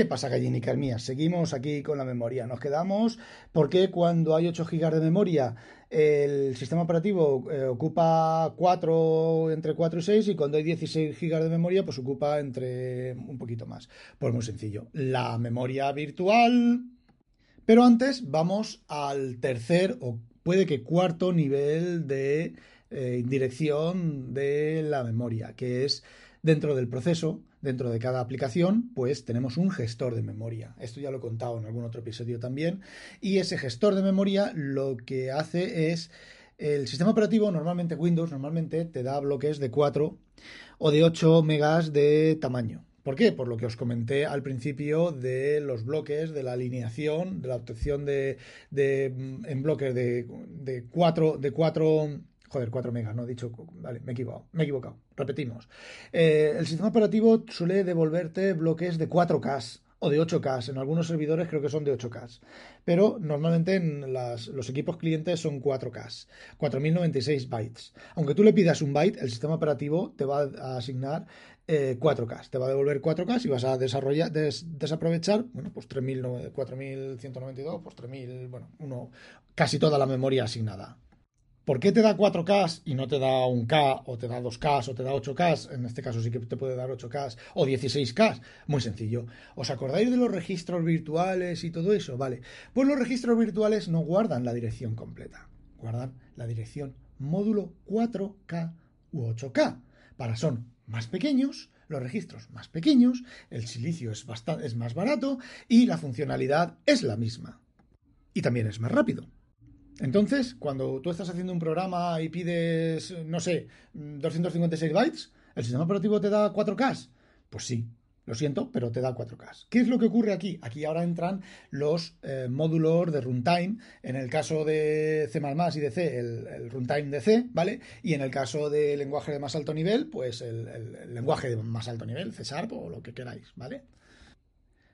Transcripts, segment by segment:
¿Qué pasa, gallinicas mías? Seguimos aquí con la memoria. Nos quedamos porque cuando hay 8 GB de memoria, el sistema operativo eh, ocupa 4, entre 4 y 6, y cuando hay 16 GB de memoria, pues ocupa entre un poquito más. Pues muy sencillo. La memoria virtual. Pero antes vamos al tercer o puede que cuarto nivel de eh, dirección de la memoria, que es dentro del proceso, dentro de cada aplicación, pues tenemos un gestor de memoria. Esto ya lo he contado en algún otro episodio también. Y ese gestor de memoria lo que hace es el sistema operativo, normalmente Windows, normalmente te da bloques de 4 o de 8 megas de tamaño. ¿Por qué? Por lo que os comenté al principio de los bloques, de la alineación, de la obtención de, en bloques de, de 4 de 4 Joder, 4 megas, no he dicho. Vale, me he equivocado. Me he equivocado. Repetimos. Eh, el sistema operativo suele devolverte bloques de 4K o de 8K. En algunos servidores creo que son de 8K. Pero normalmente en los equipos clientes son 4K. 4096 bytes. Aunque tú le pidas un byte, el sistema operativo te va a asignar 4K. Eh, te va a devolver 4K y vas a desarrollar, desaprovechar, bueno, pues 4192, pues 3000, bueno, uno, casi toda la memoria asignada. ¿Por qué te da 4K y no te da un K o te da 2K o te da 8K? En este caso sí que te puede dar 8K o 16K. Muy sencillo. ¿Os acordáis de los registros virtuales y todo eso? Vale. Pues los registros virtuales no guardan la dirección completa. Guardan la dirección módulo 4K u 8K. Para son más pequeños, los registros más pequeños, el silicio es, es más barato y la funcionalidad es la misma. Y también es más rápido. Entonces, cuando tú estás haciendo un programa y pides, no sé, 256 bytes, ¿el sistema operativo te da 4K? Pues sí, lo siento, pero te da 4K. ¿Qué es lo que ocurre aquí? Aquí ahora entran los eh, módulos de runtime. En el caso de C y de C, el, runtime de C, ¿vale? Y en el caso de lenguaje de más alto nivel, pues el, el lenguaje de más alto nivel, C Sharp o lo que queráis, ¿vale?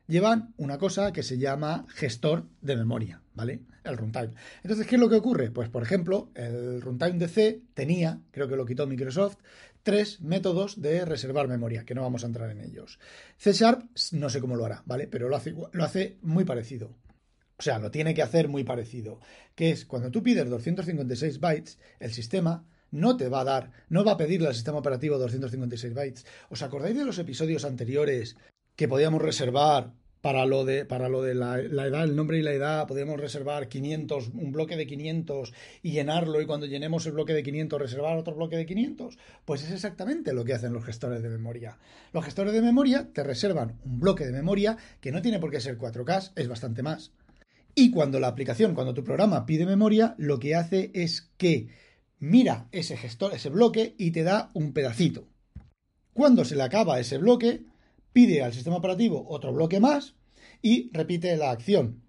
Llevan una cosa que se llama gestor de memoria, ¿vale? El runtime. Entonces, ¿qué es lo que ocurre? Pues, por ejemplo, el runtime de C tenía, creo que lo quitó Microsoft, tres métodos de reservar memoria, que no vamos a entrar en ellos. C Sharp no sé cómo lo hará, ¿vale? Pero lo hace, lo hace muy parecido. O sea, lo tiene que hacer muy parecido. Que es cuando tú pides 256 bytes, el sistema no te va a dar, no va a pedirle al sistema operativo 256 bytes. ¿Os acordáis de los episodios anteriores que podíamos reservar para lo de, para lo de la, edad, el nombre y la edad, podíamos reservar 500, un bloque de 500 y llenarlo y cuando llenemos el bloque de 500 reservar otro bloque de 500. Pues es exactamente lo que hacen los gestores de memoria. Los gestores de memoria te reservan un bloque de memoria que no tiene por qué ser 4K, es bastante más. Y cuando la aplicación, cuando tu programa pide memoria, lo que hace es que mira ese gestor, ese bloque y te da un pedacito. Cuando se le acaba ese bloque, pide al sistema operativo otro bloque más y repite la acción.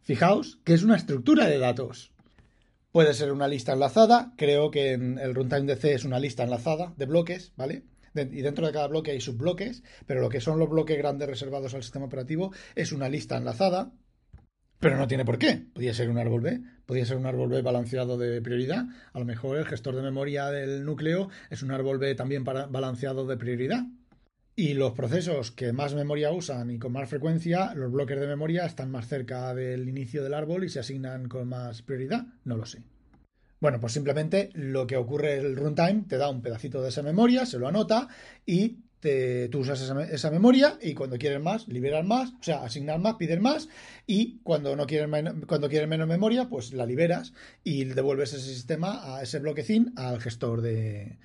Fijaos que es una estructura de datos. Puede ser una lista enlazada, creo que en el runtime de C es una lista enlazada de bloques, ¿vale? y dentro de cada bloque hay subbloques, pero lo que son los bloques grandes reservados al sistema operativo es una lista enlazada, pero no tiene por qué. Podría ser un árbol B, podría ser un árbol B balanceado de prioridad. A lo mejor el gestor de memoria del núcleo es un árbol B también balanceado de prioridad. Y los procesos que más memoria usan y con más frecuencia, los bloques de memoria están más cerca del inicio del árbol y se asignan con más prioridad. No lo sé. Bueno, pues simplemente lo que ocurre el runtime te da un pedacito de esa memoria, se lo anota y te, tú usas esa, memoria y cuando quieres más, liberas más, o sea, asignar más, pides más y cuando no quieres, cuando quieres menos memoria, pues la liberas y devuelves ese sistema, a ese bloquecín al gestor de,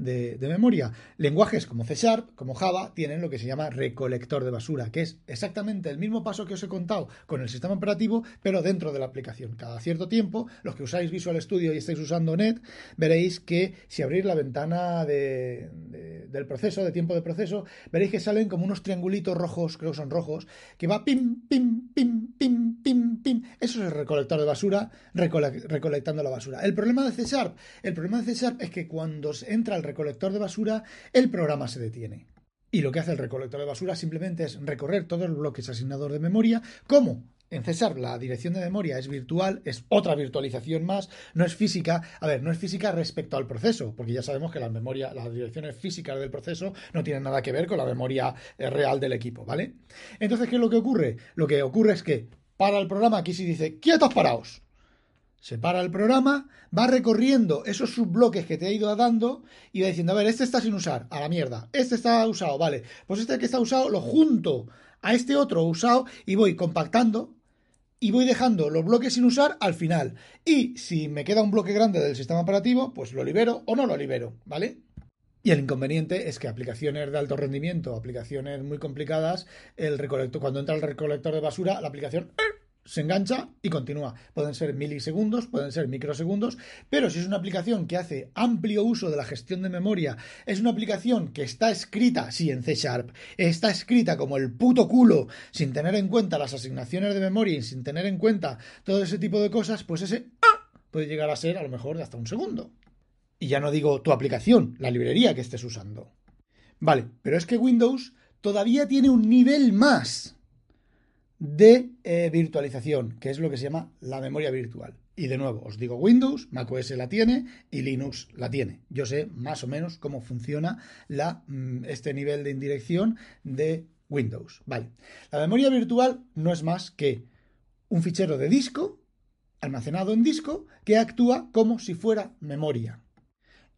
de, memoria. Lenguajes como C Sharp, como Java, tienen lo que se llama recolector de basura, que es exactamente el mismo paso que os he contado con el sistema operativo, pero dentro de la aplicación. Cada cierto tiempo, los que usáis Visual Studio y estáis usando Net, veréis que si abrís la ventana del proceso, de tiempo de proceso, veréis que salen como unos triangulitos rojos, creo que son rojos, que va pim, pim, pim, pim, pim, pim. Eso es el recolector de basura, recolectando la basura. El problema de C Sharp, el problema de C Sharp es que cuando entra el recolector de basura, el programa se detiene. Y lo que hace el recolector de basura simplemente es recorrer todos los bloques asignados de memoria, como En César la dirección de memoria es virtual, es otra virtualización más, no es física. A ver, no es física respecto al proceso, porque ya sabemos que la memoria, las direcciones físicas del proceso no tienen nada que ver con la memoria eh, real del equipo, ¿vale? Entonces, ¿qué es lo que ocurre? Lo que ocurre es que para el programa aquí se dice, quietos paraos. Se para el programa, va recorriendo esos subbloques que te ha ido dando y va diciendo, a ver, este está sin usar, a la mierda. Este está usado, vale. Pues este que está usado lo junto a este otro usado y voy compactando y voy dejando los bloques sin usar al final. Y si me queda un bloque grande del sistema operativo, pues lo libero o no lo libero, ¿vale? Y el inconveniente es que aplicaciones de alto rendimiento, aplicaciones muy complicadas, el recolector, cuando entra el recolector de basura, la aplicación se engancha y continúa. Pueden ser milisegundos, pueden ser microsegundos, pero si es una aplicación que hace amplio uso de la gestión de memoria, es una aplicación que está escrita, sí, en C Sharp, está escrita como el puto culo, sin tener en cuenta las asignaciones de memoria y sin tener en cuenta todo ese tipo de cosas, pues ese ¡ah! puede llegar a ser a lo mejor de hasta un segundo. Y ya no digo tu aplicación, la librería que estés usando. Vale, pero es que Windows todavía tiene un nivel más de eh, virtualización, que es lo que se llama la memoria virtual. Y de nuevo, os digo Windows, macOS la tiene y Linux la tiene. Yo sé más o menos cómo funciona la, mm, este nivel de indirección de Windows. Vale. La memoria virtual no es más que un fichero de disco almacenado en disco que actúa como si fuera memoria.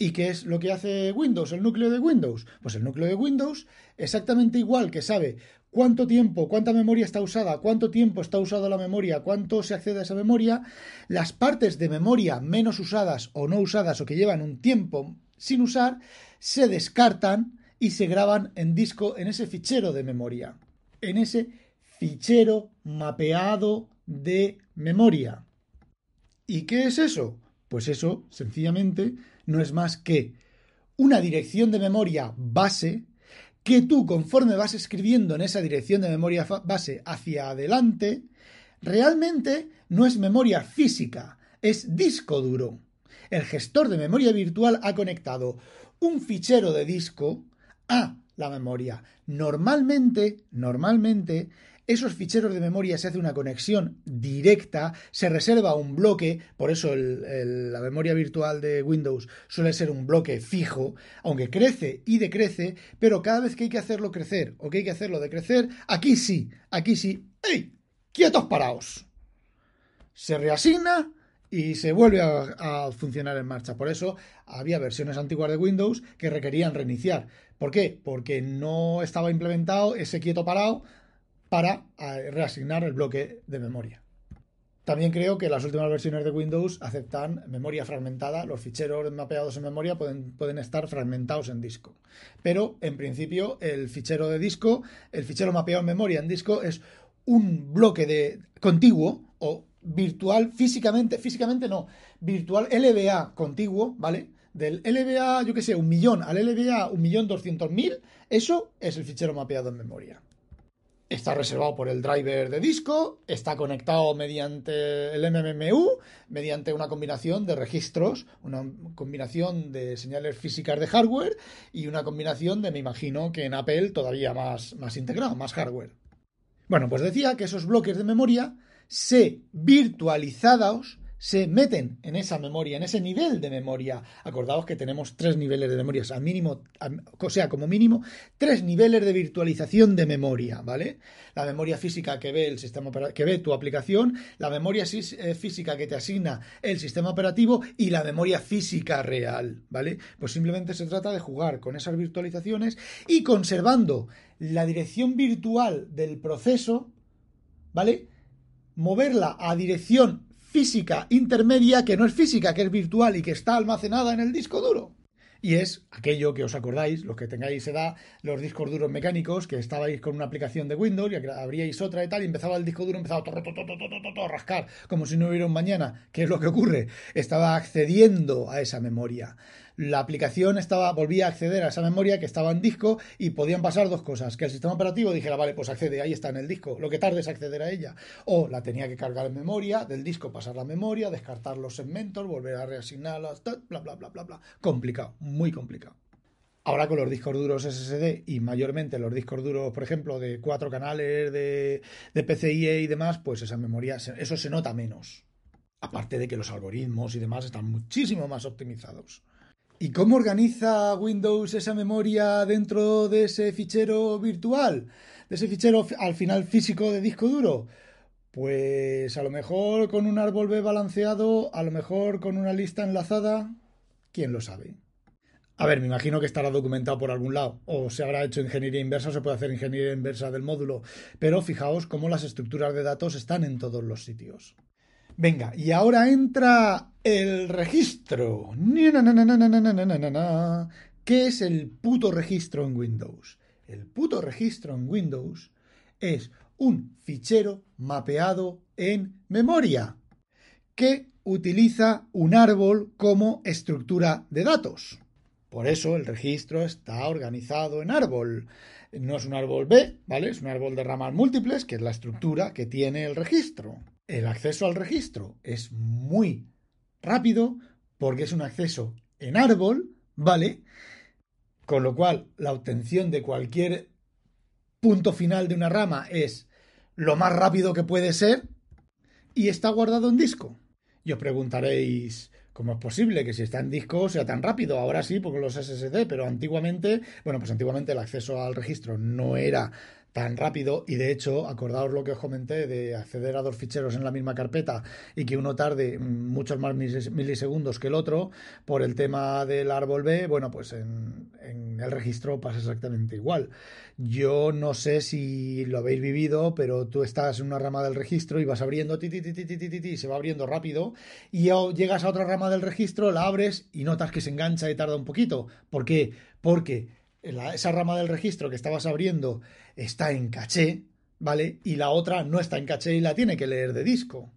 ¿Y qué es lo que hace Windows, el núcleo de Windows? Pues el núcleo de Windows, exactamente igual que sabe cuánto tiempo, cuánta memoria está usada, cuánto tiempo está usada la memoria, cuánto se accede a esa memoria, las partes de memoria menos usadas o no usadas o que llevan un tiempo sin usar, se descartan y se graban en disco en ese fichero de memoria, en ese fichero mapeado de memoria. ¿Y qué es eso? Pues eso, sencillamente, no es más que una dirección de memoria base que tú conforme vas escribiendo en esa dirección de memoria base hacia adelante, realmente no es memoria física, es disco duro. El gestor de memoria virtual ha conectado un fichero de disco a la memoria. Normalmente, normalmente, esos ficheros de memoria se hace una conexión directa, se reserva un bloque, por eso la memoria virtual de Windows suele ser un bloque fijo, aunque crece y decrece, pero cada vez que hay que hacerlo crecer o que hay que hacerlo decrecer, aquí sí, aquí sí, ¡ey! ¡Quietos paraos! Se reasigna y se vuelve a, a, funcionar en marcha. Por eso había versiones antiguas de Windows que requerían reiniciar. ¿Por qué? Porque no estaba implementado ese quieto parado para eh, reasignar el bloque de memoria. También creo que las últimas versiones de Windows aceptan memoria fragmentada. Los ficheros mapeados en memoria pueden, pueden, estar fragmentados en disco. Pero, en principio, el fichero de disco, el fichero mapeado en memoria en disco es un bloque de contiguo o virtual físicamente, físicamente no, virtual LBA contiguo, ¿vale? Del LBA, yo qué sé, un millón al LBA un millón doscientos mil, eso es el fichero mapeado en memoria está reservado por el driver de disco, está conectado mediante el MMU, mediante una combinación de registros, una combinación de señales físicas de hardware y una combinación de, me imagino que en Apple todavía más, más integrado, más hardware. Bueno, pues decía que esos bloques de memoria se virtualizados se meten en esa memoria, en ese nivel de memoria. Acordaos que tenemos tres niveles de memoria, al mínimo, o sea, como mínimo, tres niveles de virtualización de memoria, ¿vale? La memoria física que ve el sistema que ve tu aplicación, la memoria eh, física que te asigna el sistema operativo y la memoria física real, ¿vale? Pues simplemente se trata de jugar con esas virtualizaciones y conservando la dirección virtual del proceso, ¿vale? Moverla a dirección física intermedia que no es física, que es virtual y que está almacenada en el disco duro. Y es aquello que os acordáis, los que tengáis edad, los discos duros mecánicos, que estabais con una aplicación de Windows y abríais otra y tal, y empezaba el disco duro, empezaba a rascar, como si no hubiera un mañana. ¿Qué es lo que ocurre? Estaba accediendo a esa memoria la aplicación estaba, volvía a acceder a esa memoria que estaba en disco y podían pasar dos cosas. Que el sistema operativo dijera, vale, pues accede, ahí está en el disco, lo que tarde es acceder a ella. O la tenía que cargar en memoria, del disco pasar la memoria, descartar los segmentos, volver a reasignarlas, bla, bla, bla, bla, bla. Complicado, muy complicado. Ahora con los discos duros SSD y mayormente los discos duros, por ejemplo, de cuatro canales de, de PCIe y demás, pues esa memoria, eso se nota menos. Aparte de que los algoritmos y demás están muchísimo más optimizados. ¿Y cómo organiza Windows esa memoria dentro de ese fichero virtual? De ese fichero al final físico de disco duro. Pues a lo mejor con un árbol B balanceado, a lo mejor con una lista enlazada, quién lo sabe. A ver, me imagino que estará documentado por algún lado, o se habrá hecho ingeniería inversa, o se puede hacer ingeniería inversa del módulo, pero fijaos cómo las estructuras de datos están en todos los sitios. Venga, y ahora entra el registro. ¿Qué es el puto registro en Windows? El puto registro en Windows es un fichero mapeado en memoria que utiliza un árbol como estructura de datos. Por eso el registro está organizado en árbol. No es un árbol B, ¿vale? Es un árbol de ramas múltiples, que es la estructura que tiene el registro. El acceso al registro es muy rápido porque es un acceso en árbol, ¿vale? Con lo cual, la obtención de cualquier punto final de una rama es lo más rápido que puede ser y está guardado en disco. Y os preguntaréis, ¿Cómo es posible que si está en disco sea tan rápido? Ahora sí, porque los SSD, pero antiguamente, bueno, pues antiguamente el acceso al registro no era tan rápido y de hecho, acordaos lo que os comenté de acceder a dos ficheros en la misma carpeta y que uno tarde muchos más milisegundos que el otro por el tema del árbol B, bueno, pues en, el registro pasa exactamente igual. Yo no sé si lo habéis vivido, pero tú estás en una rama del registro y vas abriendo, ti, se va abriendo rápido y llegas a otra rama del registro, la abres y notas que se engancha y tarda un poquito. ¿Por qué? Porque esa rama del registro que estabas abriendo está en caché, ¿vale? Y la otra no está en caché y la tiene que leer de disco.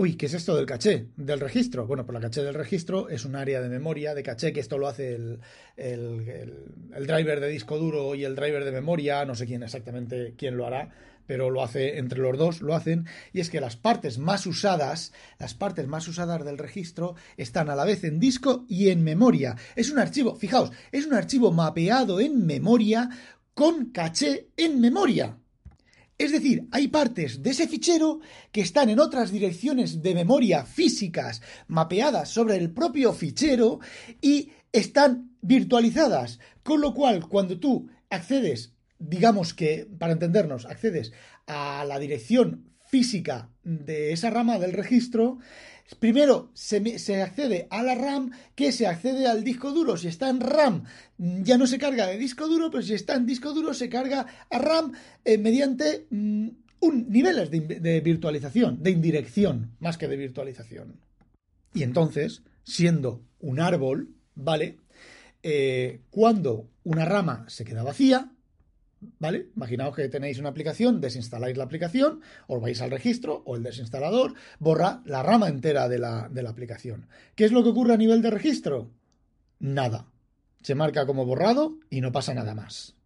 Uy, ¿qué es esto del caché? Del registro. Bueno, pues la caché del registro es un área de memoria de caché, que esto lo hace el, el, driver de disco duro y el driver de memoria, no sé quién exactamente quién lo hará, pero lo hace entre los dos, lo hacen, y es que las partes más usadas, las partes más usadas del registro están a la vez en disco y en memoria. Es un archivo, fijaos, es un archivo mapeado en memoria con caché en memoria. Es decir, hay partes de ese fichero que están en otras direcciones de memoria físicas mapeadas sobre el propio fichero y están virtualizadas. Con lo cual, cuando tú accedes digamos que, para entendernos, accedes a la dirección física de esa rama del registro, primero se, accede a la RAM, que se accede al disco duro. Si está en RAM, ya no se carga de disco duro, pero si está en disco duro, se carga a RAM eh, mediante mm, un, niveles de, virtualización, de indirección, más que de virtualización. Y entonces, siendo un árbol, ¿vale? Eh, cuando una rama se queda vacía, ¿Vale? Imaginaos que tenéis una aplicación, desinstaláis la aplicación, os vais al registro o el desinstalador borra la rama entera de la, de la aplicación. ¿Qué es lo que ocurre a nivel de registro? Nada. Se marca como borrado y no pasa nada más.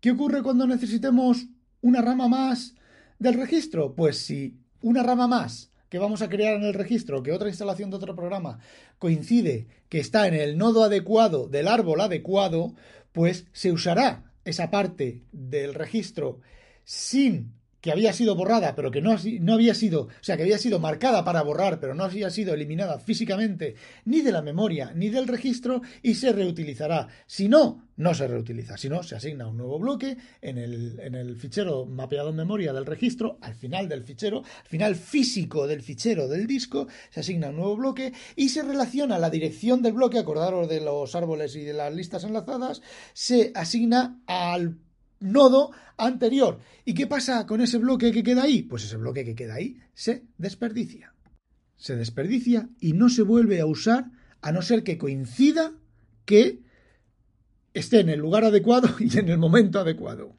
¿Qué ocurre cuando necesitemos una rama más del registro? Pues si una rama más que vamos a crear en el registro, que otra instalación de otro programa coincide que está en el nodo adecuado del árbol adecuado, pues se usará esa parte del registro sin que había sido borrada, pero que no, no, había sido, o sea, que había sido marcada para borrar, pero no había sido eliminada físicamente ni de la memoria ni del registro y se reutilizará. Si no, no se reutiliza, si no, se asigna un nuevo bloque en el, en el fichero mapeado en memoria del registro, al final del fichero, al final físico del fichero del disco, se asigna un nuevo bloque y se relaciona la dirección del bloque, acordaros de los árboles y de las listas enlazadas, se asigna al nodo anterior. ¿Y qué pasa con ese bloque que queda ahí? Pues ese bloque que queda ahí se desperdicia. Se desperdicia y no se vuelve a usar a no ser que coincida que esté en el lugar adecuado y en el momento adecuado.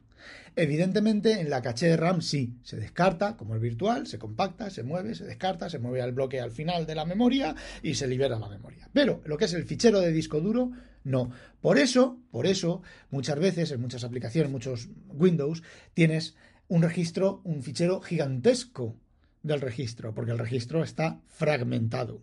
Evidentemente, en la caché de RAM sí, se descarta, como es virtual, se compacta, se mueve, se descarta, se mueve al bloque al final de la memoria y se libera la memoria. Pero lo que es el fichero de disco duro, no. Por eso, por eso, muchas veces, en muchas aplicaciones, muchos Windows, tienes un registro, un fichero gigantesco del registro, porque el registro está fragmentado.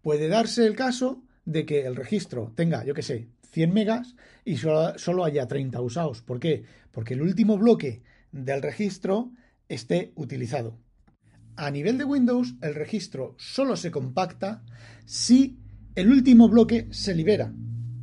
Puede darse el caso de que el registro tenga, yo qué sé, 100 megas y solo, haya 30 usados. ¿Por qué? Porque el último bloque del registro esté utilizado. A nivel de Windows, el registro solo se compacta si el último bloque se libera.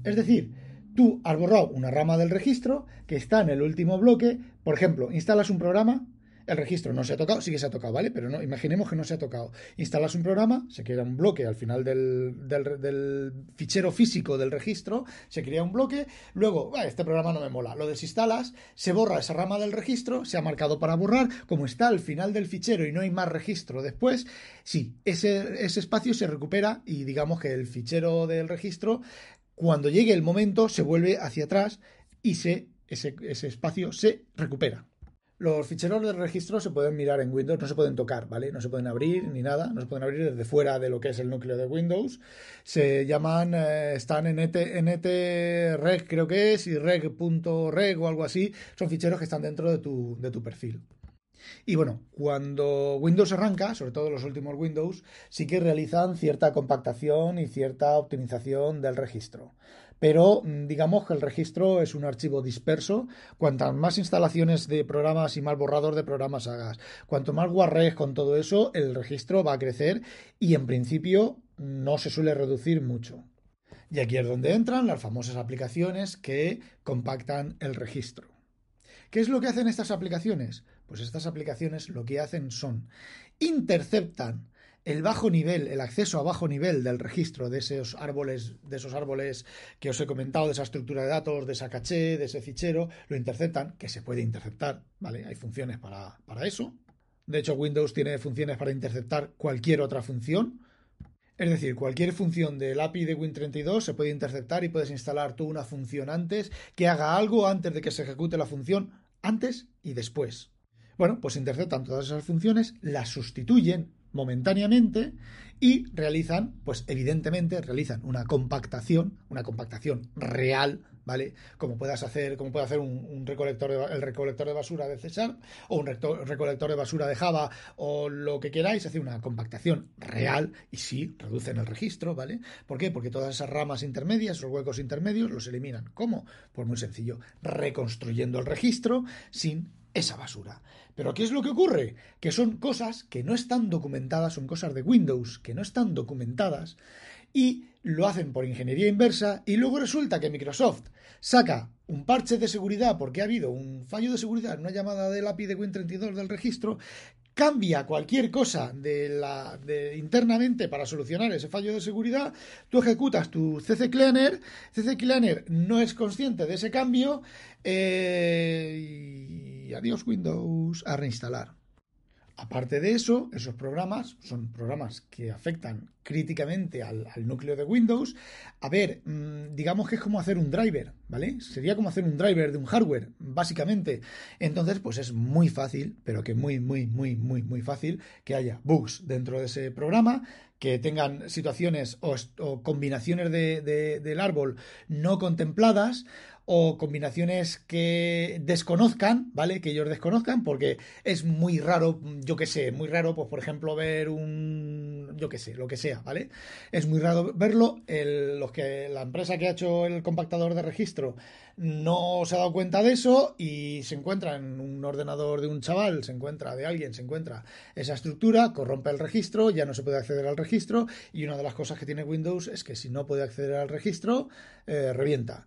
Es decir, tú has borrado una rama del registro que está en el último bloque. Por ejemplo, instalas un programa el registro no se ha tocado, sí que se ha tocado, ¿vale? Pero no, imaginemos que no se ha tocado. Instalas un programa, se crea un bloque al final del, fichero físico del registro, se crea un bloque, luego, este programa no me mola, lo desinstalas, se borra esa rama del registro, se ha marcado para borrar, como está al final del fichero y no hay más registro después, sí, ese, espacio se recupera y digamos que el fichero del registro, cuando llegue el momento, se vuelve hacia atrás y se, ese, ese espacio se recupera. Los ficheros de registro se pueden mirar en Windows, no se pueden tocar, ¿vale? No se pueden abrir ni nada, no se pueden abrir desde fuera de lo que es el núcleo de Windows. Se llaman, eh, están en NTREG creo que es, y reg.reg o algo así. Son ficheros que están dentro de tu, de tu perfil. Y bueno, cuando Windows arranca, sobre todo los últimos Windows, sí que realizan cierta compactación y cierta optimización del registro pero mm, digamos que el registro es un archivo disperso. Cuantas más instalaciones de programas y más borrador de programas hagas, cuanto más warres con todo eso, el registro va a crecer y en principio no se suele reducir mucho. Y aquí es donde entran las famosas aplicaciones que compactan el registro. ¿Qué es lo que hacen estas aplicaciones? Pues estas aplicaciones lo que hacen son interceptan el bajo nivel, el acceso a bajo nivel del registro de esos árboles, de esos árboles que os he comentado, de esa estructura de datos, de esa caché, de ese fichero, lo interceptan, que se puede interceptar, ¿vale? Hay funciones para, para eso. De hecho, Windows tiene funciones para interceptar cualquier otra función. Es decir, cualquier función del API de Win32 se puede interceptar y puedes instalar tú una función antes que haga algo antes de que se ejecute la función, antes y después. Bueno, pues interceptan todas esas funciones, las sustituyen momentáneamente y realizan, pues evidentemente realizan una compactación, una compactación real, ¿vale? Como puedas hacer, como puede hacer un, recolector de, el recolector de basura de César o un recolector de basura de Java o lo que queráis, hace una compactación real y sí, reducen el registro, ¿vale? ¿Por qué? Porque todas esas ramas intermedias, los huecos intermedios, los eliminan. ¿Cómo? Pues muy sencillo, reconstruyendo el registro sin esa basura. Pero ¿qué es lo que ocurre? Que son cosas que no están documentadas, son cosas de Windows que no están documentadas y lo hacen por ingeniería inversa y luego resulta que Microsoft saca un parche de seguridad porque ha habido un fallo de seguridad en una llamada del API de Win32 del registro cambia cualquier cosa de internamente para solucionar ese fallo de seguridad, tú ejecutas tu CC Cleaner, CC Cleaner no es consciente de ese cambio eh, adiós Windows a reinstalar. Aparte de eso, esos programas son programas que afectan críticamente al, núcleo de Windows. A ver, mm, digamos que es como hacer un driver, ¿vale? Sería como hacer un driver de un hardware, básicamente. Entonces, pues es muy fácil, pero que muy, muy, muy, muy, muy fácil que haya bugs dentro de ese programa, que tengan situaciones o, combinaciones del árbol no contempladas o combinaciones que desconozcan, ¿vale? Que ellos desconozcan, porque es muy raro, yo que sé, muy raro, pues por ejemplo, ver un, yo que sé, lo que sea, ¿vale? Es muy raro verlo. los que, la empresa que ha hecho el compactador de registro no se ha dado cuenta de eso y se encuentra en un ordenador de un chaval, se encuentra de alguien, se encuentra esa estructura, corrompe el registro, ya no se puede acceder al registro y una de las cosas que tiene Windows es que si no puede acceder al registro, eh, revienta.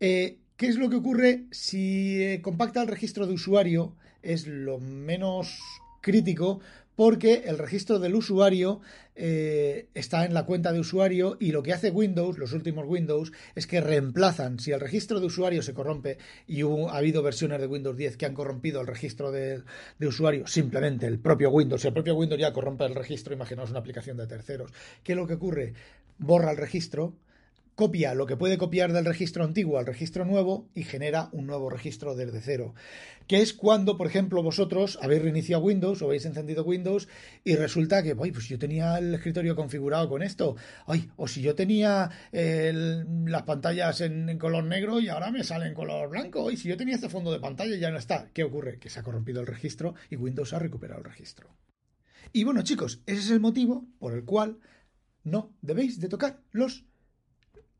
Eh, ¿Qué es lo que ocurre si eh, compacta el registro de usuario? Es lo menos crítico porque el registro del usuario eh, está en la cuenta de usuario y lo que hace Windows, los últimos Windows, es que reemplazan, si el registro de usuario se corrompe y ha habido versiones de Windows 10 que han corrompido el registro de, de, usuario, simplemente el propio Windows, si el propio Windows ya corrompe el registro, imaginaos una aplicación de terceros, ¿qué es lo que ocurre? Borra el registro, copia lo que puede copiar del registro antiguo al registro nuevo y genera un nuevo registro desde cero. Que es cuando, por ejemplo, vosotros habéis reiniciado Windows o habéis encendido Windows y resulta que, pues yo tenía el escritorio configurado con esto. Ay, o si yo tenía las pantallas en, en, color negro y ahora me sale en color blanco. Y si yo tenía este fondo de pantalla y ya no está. ¿Qué ocurre? Que se ha corrompido el registro y Windows ha recuperado el registro. Y bueno, chicos, ese es el motivo por el cual no debéis de tocar los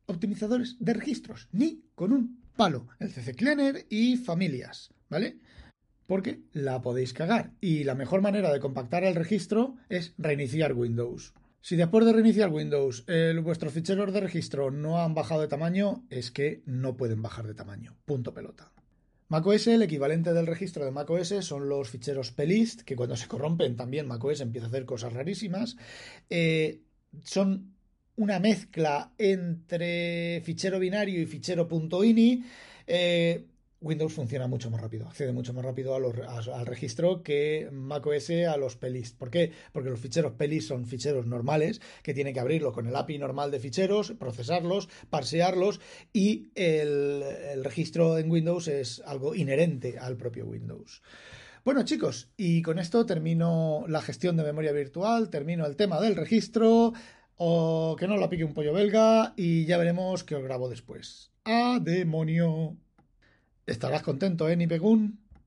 optimizadores de registros, ni con un palo. El CC Cleaner y familias, ¿vale? Porque la podéis cagar. Y la mejor manera de compactar el registro es reiniciar Windows. Si después de reiniciar Windows vuestros ficheros de registro no han bajado de tamaño, es que no pueden bajar de tamaño. Punto pelota. macOS, el equivalente del registro de macOS son los ficheros plist, que cuando se corrompen también macOS empieza a hacer cosas rarísimas. Eh, son una mezcla entre fichero binario y fichero .ini. Eh, Windows funciona mucho más rápido, accede mucho más rápido al registro que macOS a los pelis. ¿Por qué? Porque los ficheros pelis son ficheros normales que tiene que abrirlo con el API normal de ficheros, procesarlos, parsearlos y el, el registro en Windows es algo inherente al propio Windows. Bueno chicos, y con esto termino la gestión de memoria virtual, termino el tema del registro, o que no la pique un pollo belga y ya veremos qué os grabo después. ¡A demonio! Estarás contento, ¿eh, Nipegun?